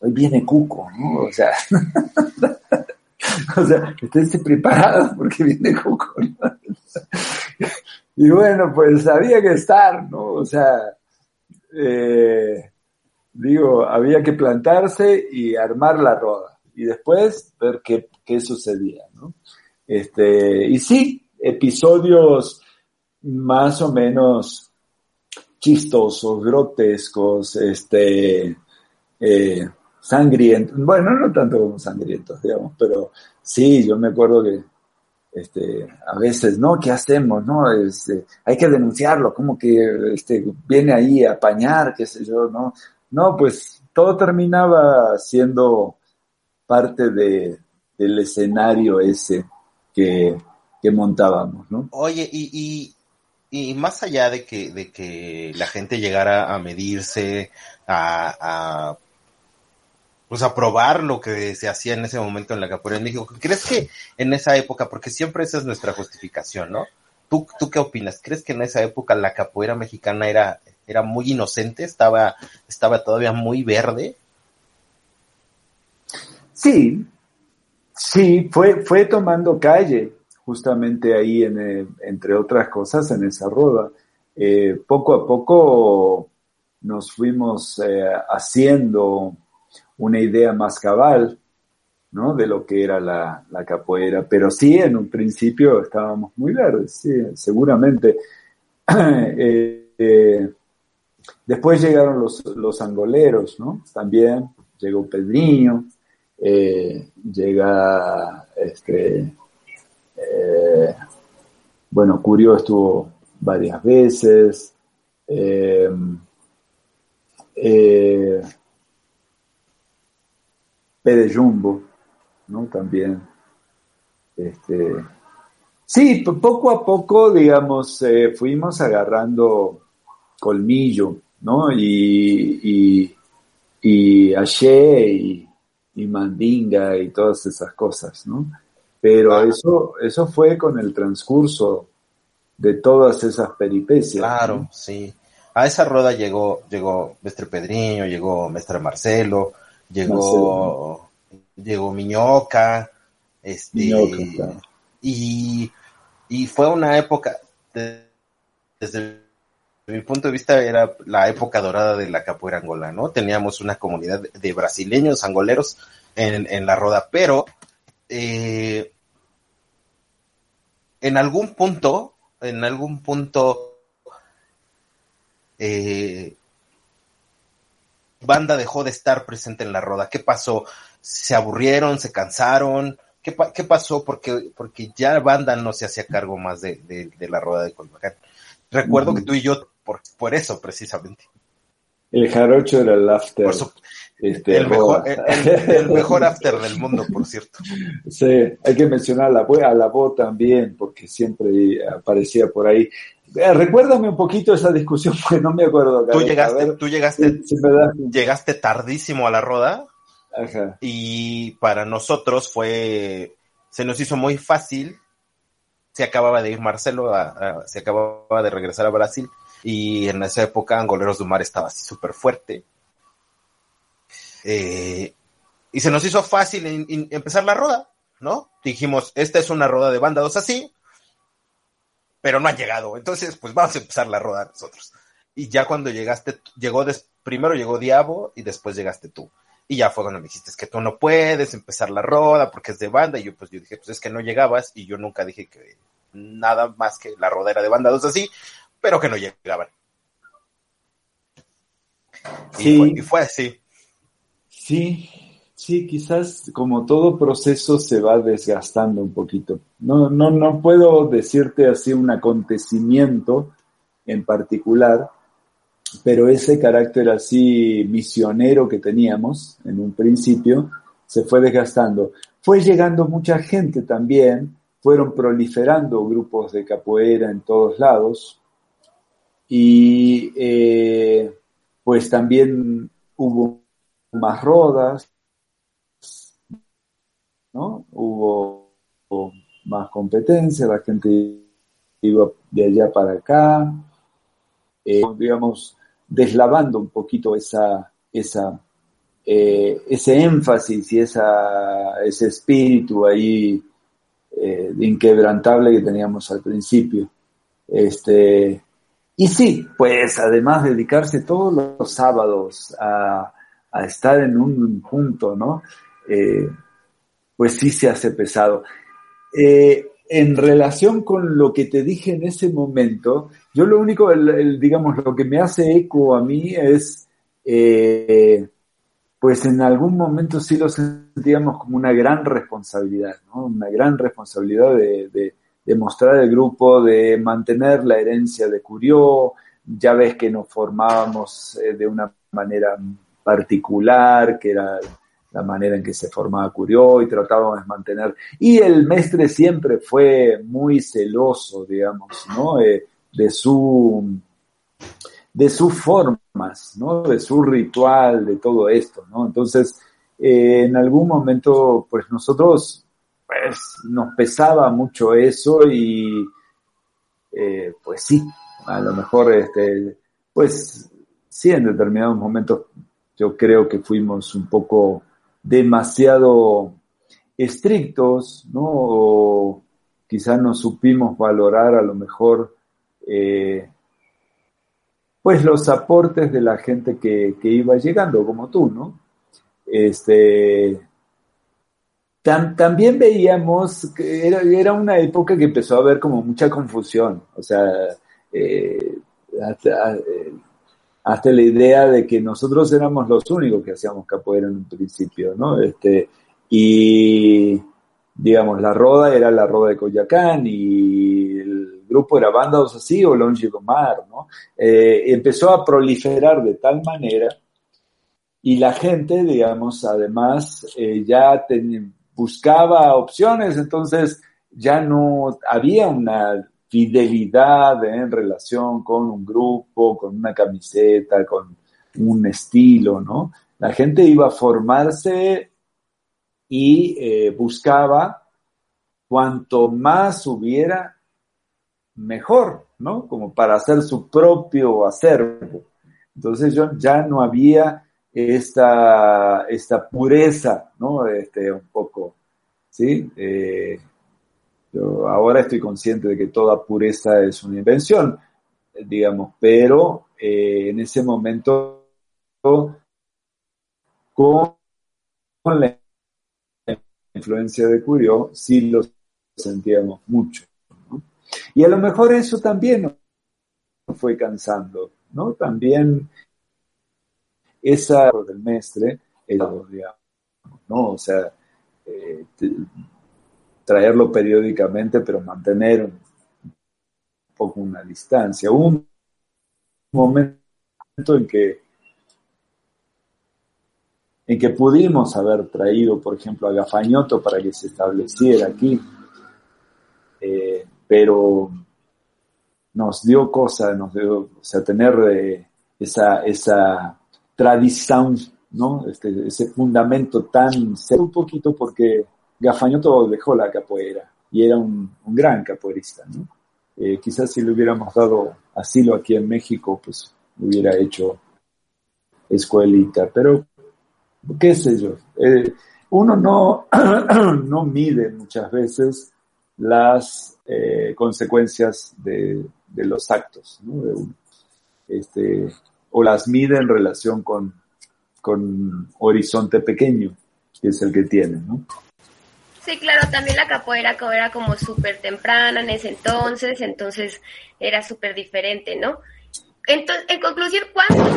hoy viene Cuco, ¿no? O sea, o sea, esténse preparados porque viene Cuco. y bueno, pues había que estar, ¿no? O sea, eh, digo, había que plantarse y armar la roda y después ver qué, qué sucedía, ¿no? Este, y sí, episodios más o menos chistosos, grotescos, este, eh, sangrientos, bueno, no tanto como sangrientos, digamos, pero sí, yo me acuerdo que este, a veces, ¿no? ¿Qué hacemos? ¿No? Este, hay que denunciarlo, como que este, viene ahí a apañar, qué sé yo, ¿no? No, pues todo terminaba siendo parte de, del escenario ese que, montábamos, ¿no? Oye, y, y más allá de que, de que la gente llegara a medirse, a, a pues a probar lo que se hacía en ese momento en la capoeira en México. ¿Crees que en esa época, porque siempre esa es nuestra justificación, ¿no? ¿Tú, tú qué opinas? ¿Crees que en esa época la capoeira mexicana era, era muy inocente? ¿Estaba, estaba todavía muy verde? Sí, sí, fue, fue tomando calle justamente ahí, eh, entre otras cosas, en esa roda. Eh, poco a poco nos fuimos eh, haciendo una idea más cabal, ¿no? De lo que era la, capoeira. Pero sí, en un principio estábamos muy verdes, sí, seguramente. después llegaron los, los angoleros, ¿no? También llegó Pedriño, llega este, eh, bueno, Curio estuvo varias veces. Eh, eh, Jumbo, ¿no? También. Este, sí, poco a poco, digamos, eh, fuimos agarrando colmillo, ¿no? Y, y, y y, y Mandinga y todas esas cosas, ¿no? Pero eso, eso fue con el transcurso de todas esas peripecias. Claro, sí. A esa roda llegó, llegó Mestre Pedriño, llegó Mestre Marcelo, llegó, llegó Miñoca, este, y, y fue una época, desde mi punto de vista, era la época dorada de la capoeira angola, ¿no? Teníamos una comunidad de brasileños, angoleros en, en la roda, pero eh, en algún punto, en algún punto, eh, Banda dejó de estar presente en la roda. ¿Qué pasó? ¿Se aburrieron? ¿Se cansaron? ¿Qué, pasó? Porque, porque ya Banda no se hacía cargo más de, la roda de Colbacán. Recuerdo que tú y yo, por, por eso precisamente. El jarocho era el after. Este, el, mejor, el, mejor, after del mundo, por cierto. Sí, hay que mencionar a la, a la voz también, porque siempre aparecía por ahí. Eh, recuérdame un poquito esa discusión, porque no me acuerdo. Tú llegaste, tú llegaste, llegaste tardísimo a la roda. Ajá. Y para nosotros fue, se nos hizo muy fácil. Se acababa de ir Marcelo, se acababa de regresar a Brasil. Y en esa época Angoleros de Mar estaba así súper fuerte eh, y se nos hizo fácil empezar la roda, ¿no? Dijimos, esta es una roda de banda dos así, pero no han llegado. Entonces, pues vamos a empezar la roda nosotros. Y ya cuando llegaste, llegó primero llegó Diabo y después llegaste tú. Y ya fue cuando me dijiste, es que tú no puedes empezar la roda porque es de banda. Y yo pues yo dije, pues es que no llegabas. Y yo nunca dije que nada más que la roda era de banda dos así, pero que no llegaban. Sí. y fue así. Sí, sí, quizás como todo proceso se va desgastando un poquito. No, no, no puedo decirte así un acontecimiento en particular, pero ese carácter así misionero que teníamos en un principio se fue desgastando. Fue llegando mucha gente también, fueron proliferando grupos de capoeira en todos lados y eh, pues también hubo más rodas, ¿no? Hubo, más competencia, la gente iba de allá para acá, eh, digamos, deslavando un poquito esa, esa, eh, ese énfasis y esa, ese espíritu ahí eh, inquebrantable que teníamos al principio. Este, y sí, pues además dedicarse todos los sábados a, estar en un punto, ¿no? Eh, pues sí se hace pesado. Eh, en relación con lo que te dije en ese momento, yo lo único, digamos, lo que me hace eco a mí es, eh, pues en algún momento sí lo sentíamos como una gran responsabilidad, ¿no? Una gran responsabilidad de mostrar el grupo, de mantener la herencia de Curió. Ya ves que nos formábamos de una manera particular, que era la manera en que se formaba Curió y tratábamos de mantener. Y el mestre siempre fue muy celoso, digamos, ¿no? Eh, de su de sus formas, ¿no? De su ritual, de todo esto, ¿no? Entonces, eh, en algún momento, pues nosotros, pues, nos pesaba mucho eso y, eh, pues sí, a lo mejor, este, pues, sí, en determinados momentos yo creo que fuimos un poco demasiado estrictos, ¿no? O quizás no supimos valorar a lo mejor eh, pues los aportes de la gente que, iba llegando, como tú, ¿no? Este, también veíamos que era, una época que empezó a haber como mucha confusión, o sea, eh, eh, hasta, la idea de que nosotros éramos los únicos que hacíamos capoeira en un principio, ¿no? Este, y, digamos, la roda era la roda de Coyacán y el grupo era Bandados así o Longigomar, ¿no? Eh, empezó a proliferar de tal manera y la gente, digamos, además ya buscaba opciones, entonces ya no había una fidelidad en relación con un grupo, con una camiseta, con un estilo, ¿no? La gente iba a formarse y eh, buscaba cuanto más hubiera mejor, ¿no? Como para hacer su propio acervo. Entonces yo ya no había esta, esta pureza, ¿no? Este, un poco, ¿sí? Eh, yo ahora estoy consciente de que toda pureza es una invención, digamos, pero eh, en ese momento con la influencia de Curio sí lo sentíamos mucho. Y a lo mejor eso también nos fue cansando, ¿no? También esa del mestre, ¿no? O sea, eh, traerlo periódicamente, pero mantener un poco una distancia. Un momento en que en que pudimos haber traído, por ejemplo, a Gafañoto para que se estableciera aquí. Eh, pero nos dio cosa, nos dio, o sea, tener eh, esa, esa tradición, ¿no? Este, ese fundamento tan un poquito porque Gafañoto dejó la capoeira y era un, gran capoeirista, ¿no? Eh, quizás si le hubiéramos dado asilo aquí en México, pues hubiera hecho escuelita, pero qué sé yo, eh, uno no, no mide muchas veces las eh, consecuencias de, los actos ¿no? este, o las mide en relación con, con horizonte pequeño, que es el que tiene. ¿no? Sí, claro, también la capoeira era como súper temprana en ese entonces, entonces era súper diferente, ¿no? Entonces, en conclusión, ¿cuántos,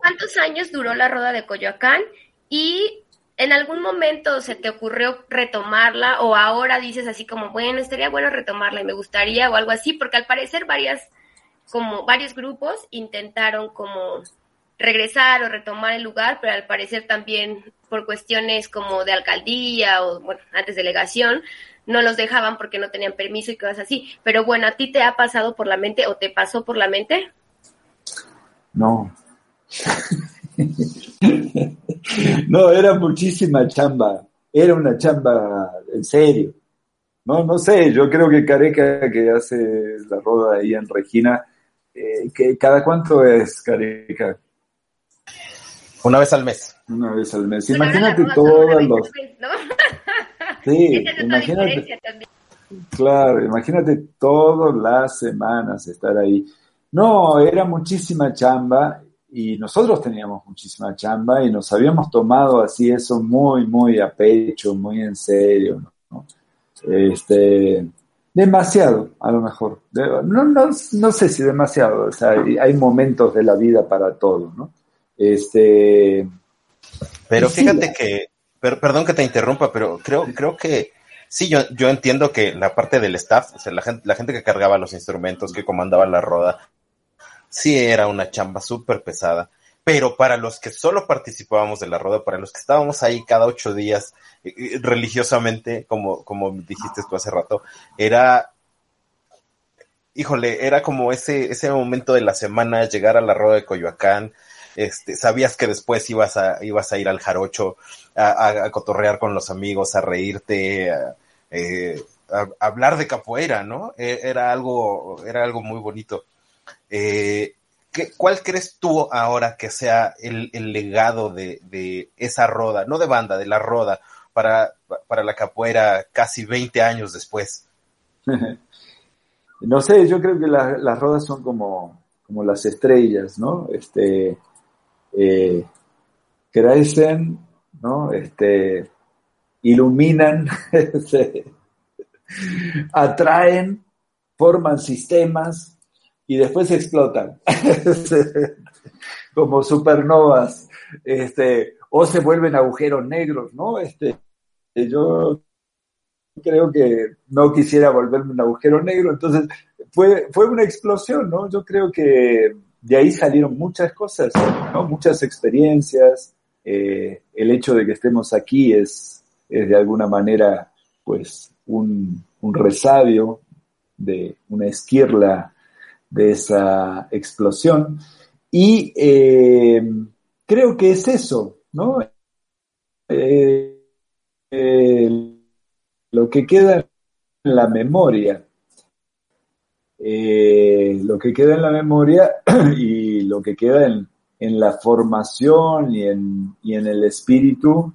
¿cuántos años duró la roda de Coyoacán? Y ¿En algún momento se te ocurrió retomarla o ahora dices así como, bueno, estaría bueno retomarla y me gustaría o algo así? Porque al parecer varias, como varios grupos intentaron como regresar o retomar el lugar, pero al parecer también por cuestiones como de alcaldía o, bueno, antes delegación, no los dejaban porque no tenían permiso y cosas así. Pero bueno, ¿a ti te ha pasado por la mente o te pasó por la mente? No. no, era muchísima chamba. Era una chamba en serio. No, no sé, yo creo que Careca, que hace la roda ahí en Regina, eh, que ¿cada cuánto es Careca? Una vez al mes. Una vez al mes. imagínate todos los... Sí, imagínate. Claro, imagínate todas las semanas estar ahí. No, era muchísima chamba y nosotros teníamos muchísima chamba y nos habíamos tomado así eso muy, muy a pecho, muy en serio, ¿no? Este, demasiado, a lo mejor. No, no, no sé si demasiado, o sea, hay momentos de la vida para todo, ¿no? Este. Pero fíjate que, perdón que te interrumpa, pero creo, creo que sí, yo, yo entiendo que la parte del staff, o sea, la gente, la gente que cargaba los instrumentos, que comandaba la roda, sí era una chamba súper pesada, pero para los que solo participábamos de la roda, para los que estábamos ahí cada ocho días eh, eh, religiosamente, como, como dijiste tú hace rato, era, híjole, era como ese, ese momento de la semana, llegar a la rueda de Coyoacán, este, sabías que después ibas a, ibas a ir al jarocho, a, cotorrear con los amigos, a reírte, a, eh, hablar de capoeira, ¿no? E, era algo, era algo muy bonito. Eh, ¿Cuál crees tú ahora que sea el, legado de, esa roda, no de banda, de la roda, para, para la capoeira casi 20 años después? no sé, yo creo que las rodas son como, como las estrellas, ¿no? Este, eh, crecen, ¿no? Este, iluminan, atraen, forman sistemas y después explotan como supernovas, este, o se vuelven agujeros negros, ¿no? Este, yo creo que no quisiera volverme un agujero negro, entonces fue, fue una explosión, ¿no? Yo creo que de ahí salieron muchas cosas. Muchas experiencias, eh, el hecho de que estemos aquí es, es de alguna manera, pues, un resabio de una esquirla de esa explosión. Y eh, creo que es eso, ¿no? Eh, lo que queda en la memoria. lo que queda en la memoria y lo que queda en, la formación y en, y en, el espíritu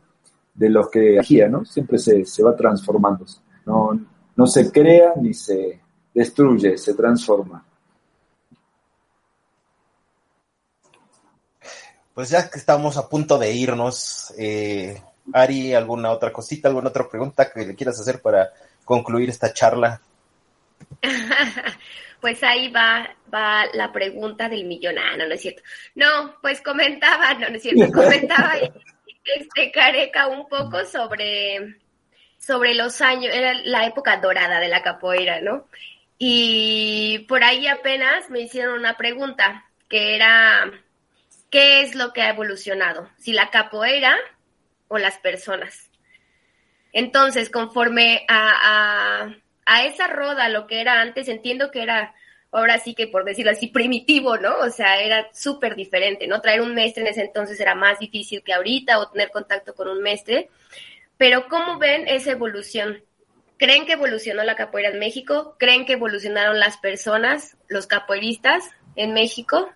de los que agía, ¿no? Siempre se, se va transformando. No, no se crea ni se destruye, se transforma. Pues ya que estamos a punto de irnos, eh, Ari, ¿alguna otra cosita, alguna otra pregunta que le quieras hacer para concluir esta charla? pues ahí va, va la pregunta del millón. Ah, no, no es cierto. No, pues comentaba, no, no es cierto, comentaba este Careca un poco sobre sobre los años, era la época dorada de la capoeira, ¿no? Y por ahí apenas me hicieron una pregunta, que era, ¿qué es lo que ha evolucionado? ¿Si la capoeira o las personas? Entonces, conforme a, a, esa roda, lo que era antes, entiendo que era, ahora sí que por decirlo así, primitivo, ¿no? O sea, era súper diferente, ¿no? Traer un maestre en ese entonces era más difícil que ahorita o tener contacto con un maestre. Pero ¿cómo ven esa evolución? ¿Creen que evolucionó la capoeira en México? ¿Creen que evolucionaron las personas, los capoeiristas en México?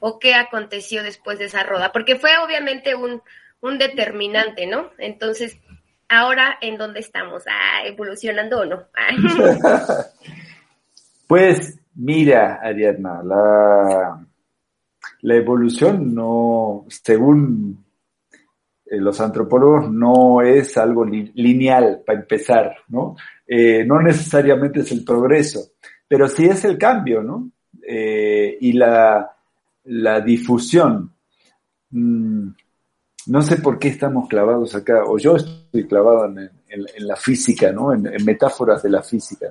¿O qué aconteció después de esa roda? Porque fue obviamente un, un determinante, ¿no? Entonces, ahora, ¿en dónde estamos? Ah, ¿Evolucionando o no? pues, mira, Ariadna, la, la evolución no, según eh, los antropólogos no es algo lineal para empezar, ¿no? Eh, no necesariamente es el progreso, pero sí es el cambio, ¿no? Eh, y la, difusión. Mm, no sé por qué estamos clavados acá, o yo estoy clavado en, la física, ¿no? En, metáforas de la física.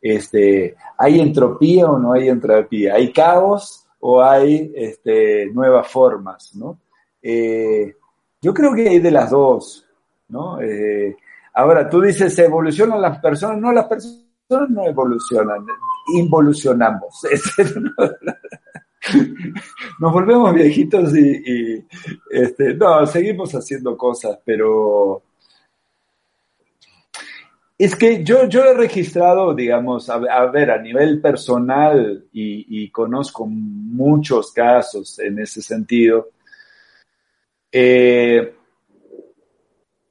Este, ¿Hay entropía o no hay entropía? ¿Hay caos o hay este, nuevas formas, ¿no? Yo creo que hay de las dos, ¿no? Eh, ahora, tú dices, ¿se evolucionan las personas? No, las personas no evolucionan, involucionamos. Nos volvemos viejitos y, este, no, seguimos haciendo cosas, pero es que yo, yo he registrado, digamos, a, ver, a nivel personal y, conozco muchos casos en ese sentido, eh,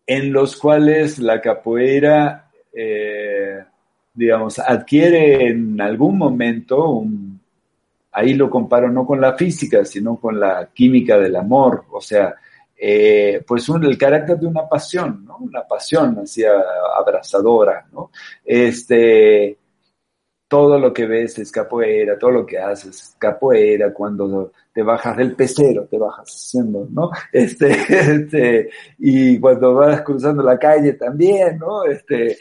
en los cuales la capoeira, eh, digamos, adquiere en algún momento ahí lo comparo no con la física, sino con la química del amor, o sea, eh, pues el carácter de una pasión, ¿no? Una pasión así abrazadora, ¿no? Este, todo lo que ves es capoeira, todo lo que haces es capoeira, cuando te bajas del pecero, te bajas haciendo, ¿no? Este, este, y cuando vas cruzando la calle también, ¿no? Este,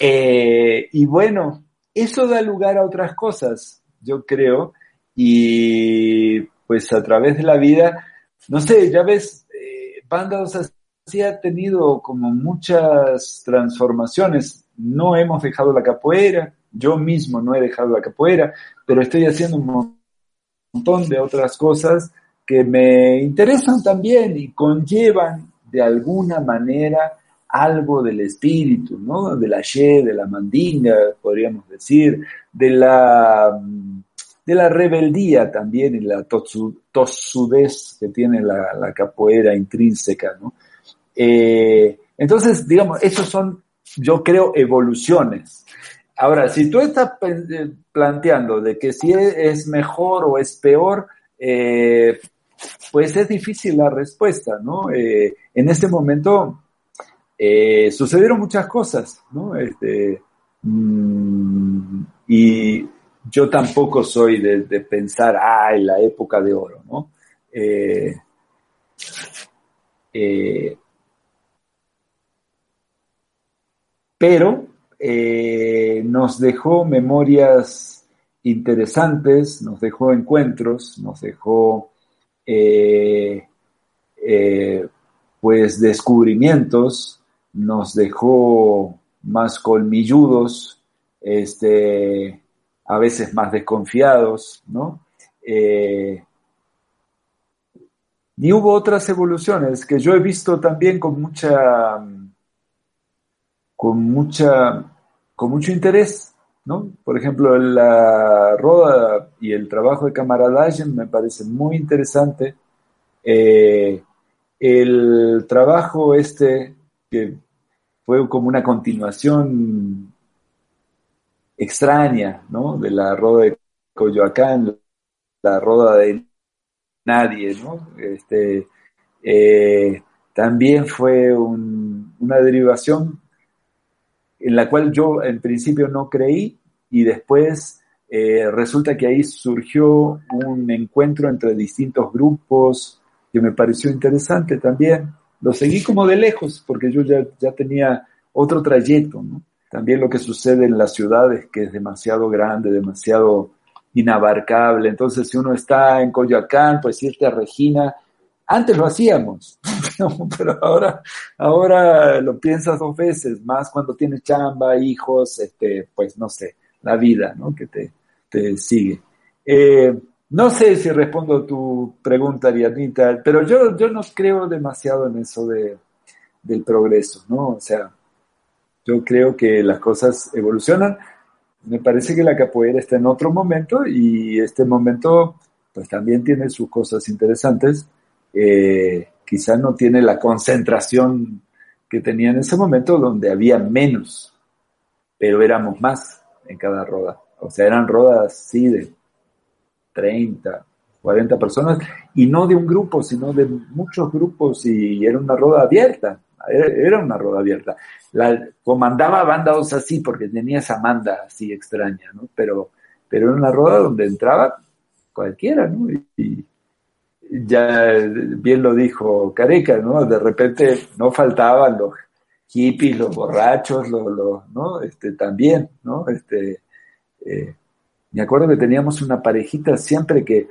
eh, y bueno, eso da lugar a otras cosas, yo creo, y pues a través de la vida, no sé, ya ves, eh, así ha tenido como muchas transformaciones, no hemos dejado la capoeira, yo mismo no he dejado la capoeira, pero estoy haciendo un montón de otras cosas que me interesan también y conllevan de alguna manera algo del espíritu, ¿no? De la ye, de la mandinga, podríamos decir, de la, de la rebeldía también y la tosudez que tiene la, capoeira intrínseca, ¿no? Eh, entonces, digamos, esos son, yo creo, evoluciones. Ahora, si tú estás eh, planteando de que si es mejor o es peor, eh, pues es difícil la respuesta, ¿no? en este momento eh, sucedieron muchas cosas, ¿no? Este, mm, y yo tampoco soy de, pensar, ay, la época de oro, ¿no? Eh, eh, pero nos dejó memorias interesantes, nos dejó encuentros, nos dejó pues descubrimientos, nos dejó más colmilludos, este, a veces más desconfiados, ¿no? Eh, y hubo otras evoluciones que yo he visto también con mucha, con mucha, con mucho interés, ¿no? Por ejemplo, la roda y el trabajo de camaradaje me parece muy interesante. Eh, el trabajo este que fue como una continuación extraña, ¿no? De la roda de Coyoacán, la roda de nadie, ¿no? Este, eh, también fue una derivación en la cual yo en principio no creí y después eh, resulta que ahí surgió un encuentro entre distintos grupos que me pareció interesante también lo seguí como de lejos, porque yo ya, ya tenía otro trayecto. También lo que sucede en las ciudades, que es demasiado grande, demasiado inabarcable. Entonces, si uno está en Coyoacán, pues irte a Regina, antes lo hacíamos, pero ahora, ahora lo piensas dos veces, más cuando tienes chamba, hijos, este, pues no sé, la vida, ¿no? Que te, te sigue. Eh, no sé si respondo tu pregunta, Arianita, pero yo, yo no creo demasiado en eso de, del progreso, ¿no? O sea, yo creo que las cosas evolucionan. Me parece que la capoeira está en otro momento y este momento pues también tiene sus cosas interesantes. Eh, quizás no tiene la concentración que tenía en ese momento donde había menos, pero éramos más en cada roda. O sea, eran rodas, sí, de 30, 40 personas, y no de un grupo, sino de muchos grupos, y era una roda abierta, era una roda abierta. La comandaba bandas así porque tenía esa manda así extraña, ¿no? Pero, pero era una roda donde entraba cualquiera, ¿no? Y, ya bien lo dijo Careca, ¿no? De repente no faltaban los hippies, los borrachos, los, ¿no? Este, también, ¿no? Este, eh, me acuerdo que teníamos una parejita siempre que,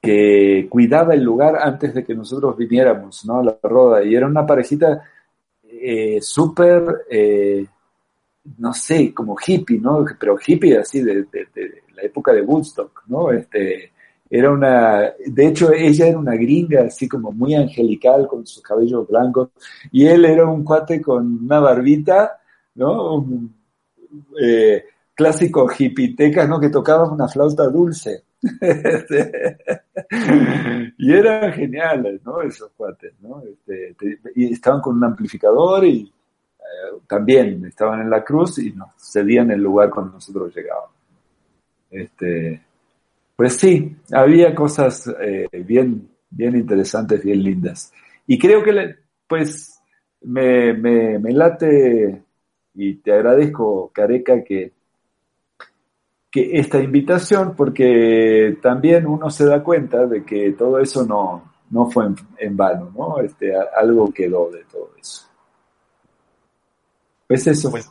que cuidaba el lugar antes de que nosotros viniéramos, ¿no? La roda. Y era una parejita eh, súper, eh, no sé, como hippie, ¿no? Pero hippie así de, la época de Woodstock, ¿no? Este, era una, de hecho ella era una gringa así como muy angelical con sus cabellos blancos y él era un cuate con una barbita, ¿no? Eh, clásico hipitecas, ¿no? Que tocaban una flauta dulce. y eran geniales, ¿no? Esos cuates, ¿no? Este, y estaban con un amplificador y eh, también estaban en la cruz y nos cedían el lugar cuando nosotros llegábamos. Este, pues sí, había cosas eh, bien, bien interesantes, bien lindas. Y creo que, pues, me, me, me late y te agradezco, Careca, que que esta invitación porque también uno se da cuenta de que todo eso no, no fue en, vano, ¿no? Este, algo quedó de todo eso. Pues eso. Pues,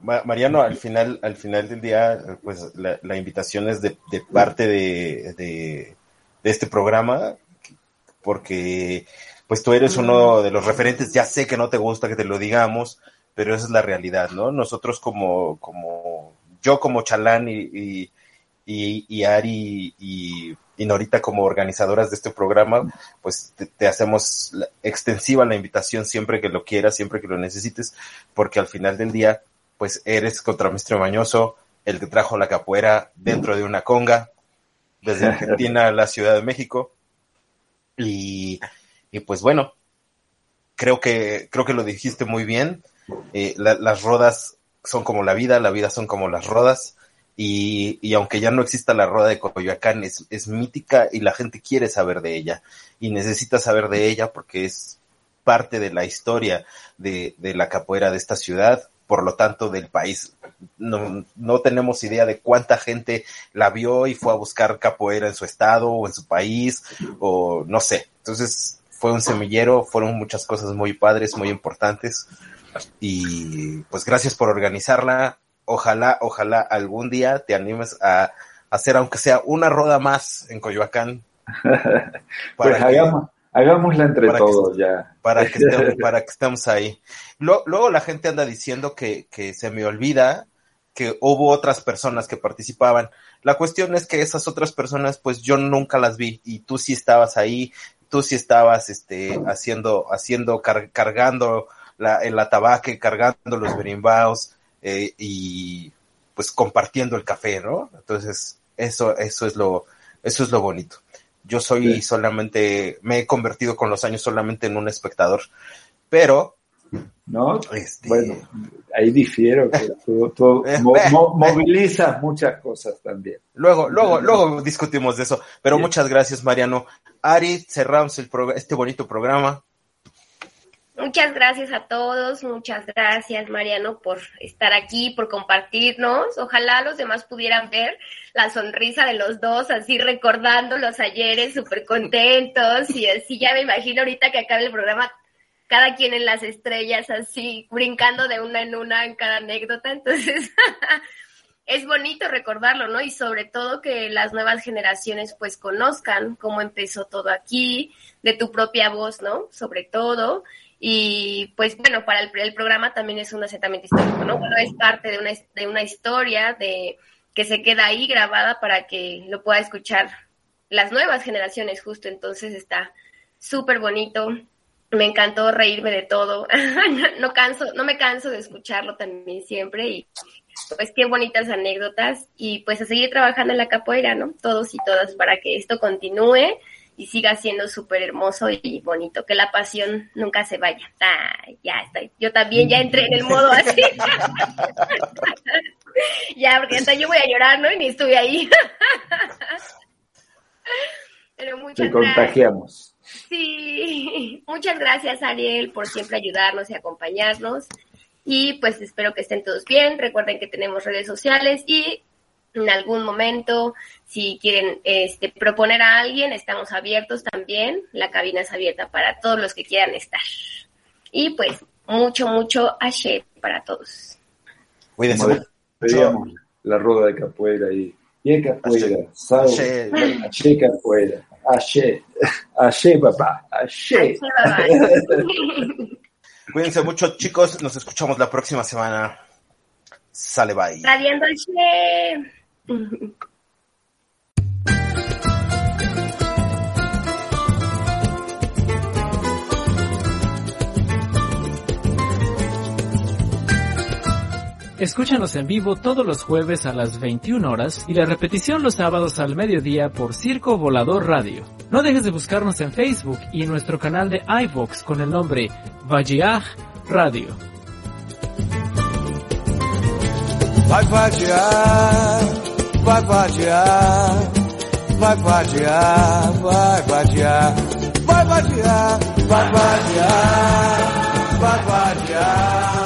Mariano, al final, al final del día, pues la, invitación es de, parte de, de, este programa, porque pues tú eres uno de los referentes, ya sé que no te gusta que te lo digamos, pero esa es la realidad, ¿no? Nosotros como, como yo como Chalán y, y, Ari y, Norita como organizadoras de este programa, pues te, hacemos extensiva la invitación siempre que lo quieras, siempre que lo necesites, porque al final del día, pues eres contramestre mañoso, el que trajo la capoeira dentro de una conga, desde Argentina a la Ciudad de México. Y, y pues bueno, creo que, creo que lo dijiste muy bien. Eh, las rodas son como la vida, la vida son como las rodas. Y, y aunque ya no exista la roda de Coyoacán, es, es mítica y la gente quiere saber de ella. Y necesita saber de ella porque es parte de la historia de, de la capoeira de esta ciudad, por lo tanto del país. No, no, tenemos idea de cuánta gente la vio y fue a buscar capoeira en su estado o en su país, o no sé. Entonces, fue un semillero, fueron muchas cosas muy padres, muy importantes. Y pues gracias por organizarla. Ojalá, ojalá algún día te animes a, hacer, aunque sea una roda más en Coyoacán. pues hagamos, hagámosla entre todos ya. Para que, estemos, para que estemos ahí. Luego, la gente anda diciendo que, que se me olvida que hubo otras personas que participaban. La cuestión es que esas otras personas, pues yo nunca las vi y tú sí estabas ahí, tú sí estabas este, haciendo, haciendo, cargando la, el atabaque, cargando los berimbaos eh, y pues compartiendo el café, ¿no? Entonces, eso, eso es lo, eso es lo bonito. Yo soy solamente, me he convertido con los años solamente en un espectador, pero ¿no? Este, bueno, ahí difiero, que tú, movilizas muchas cosas también. Luego, luego, luego discutimos de eso, pero muchas gracias, Mariano. Ari, cerramos el este bonito programa. Muchas gracias a todos, muchas gracias Mariano por estar aquí, por compartirnos. Ojalá los demás pudieran ver la sonrisa de los dos, así recordando los ayeres, súper contentos y así ya me imagino ahorita que acabe el programa cada quien en las estrellas, así, brincando de una en una en cada anécdota. Entonces, es bonito recordarlo, ¿no? Y sobre todo que las nuevas generaciones pues conozcan cómo empezó todo aquí, de tu propia voz, ¿no? Sobre todo. Y pues bueno, para el, el programa también es un asentamiento histórico, ¿no? Bueno, es parte de una, de una historia de que se queda ahí grabada para que lo pueda escuchar las nuevas generaciones justo. Entonces está súper bonito me encantó reírme de todo. no canso, no me canso de escucharlo también siempre y pues qué bonitas anécdotas y pues a seguir trabajando en la capoeira, ¿no? Todos y todas para que esto continúe y siga siendo súper hermoso y bonito, que la pasión nunca se vaya. Ah, ya estoy. Yo también ya entré en el modo así. ya, porque hasta yo voy a llorar, ¿no? Y ni estuve ahí. Pero muchas Te contagiamos. Sí, muchas gracias Ariel por siempre ayudarnos y acompañarnos. Y pues espero que estén todos bien. Recuerden que tenemos redes sociales y en algún momento, si quieren este, proponer a alguien, estamos abiertos también. La cabina es abierta para todos los que quieran estar. Y pues mucho, mucho ashe para todos. Cuídense. La rueda de capoeira y, y capoeira. Ashe capoeira. Ashe, ashe papá, ashe. Cuídense mucho, chicos. Nos escuchamos la próxima semana. Sale, bye. Radiando ashe. Escúchanos en vivo todos los jueves a las 21 horas y la repetición los sábados al mediodía por Circo Volador Radio. No dejes de buscarnos en Facebook y en nuestro canal de iVox con el nombre Vajiaj Radio. Vai vai vadiar, vai vadiar, vai vadiar, vai vadiar, vai vadiar, vai vadiar,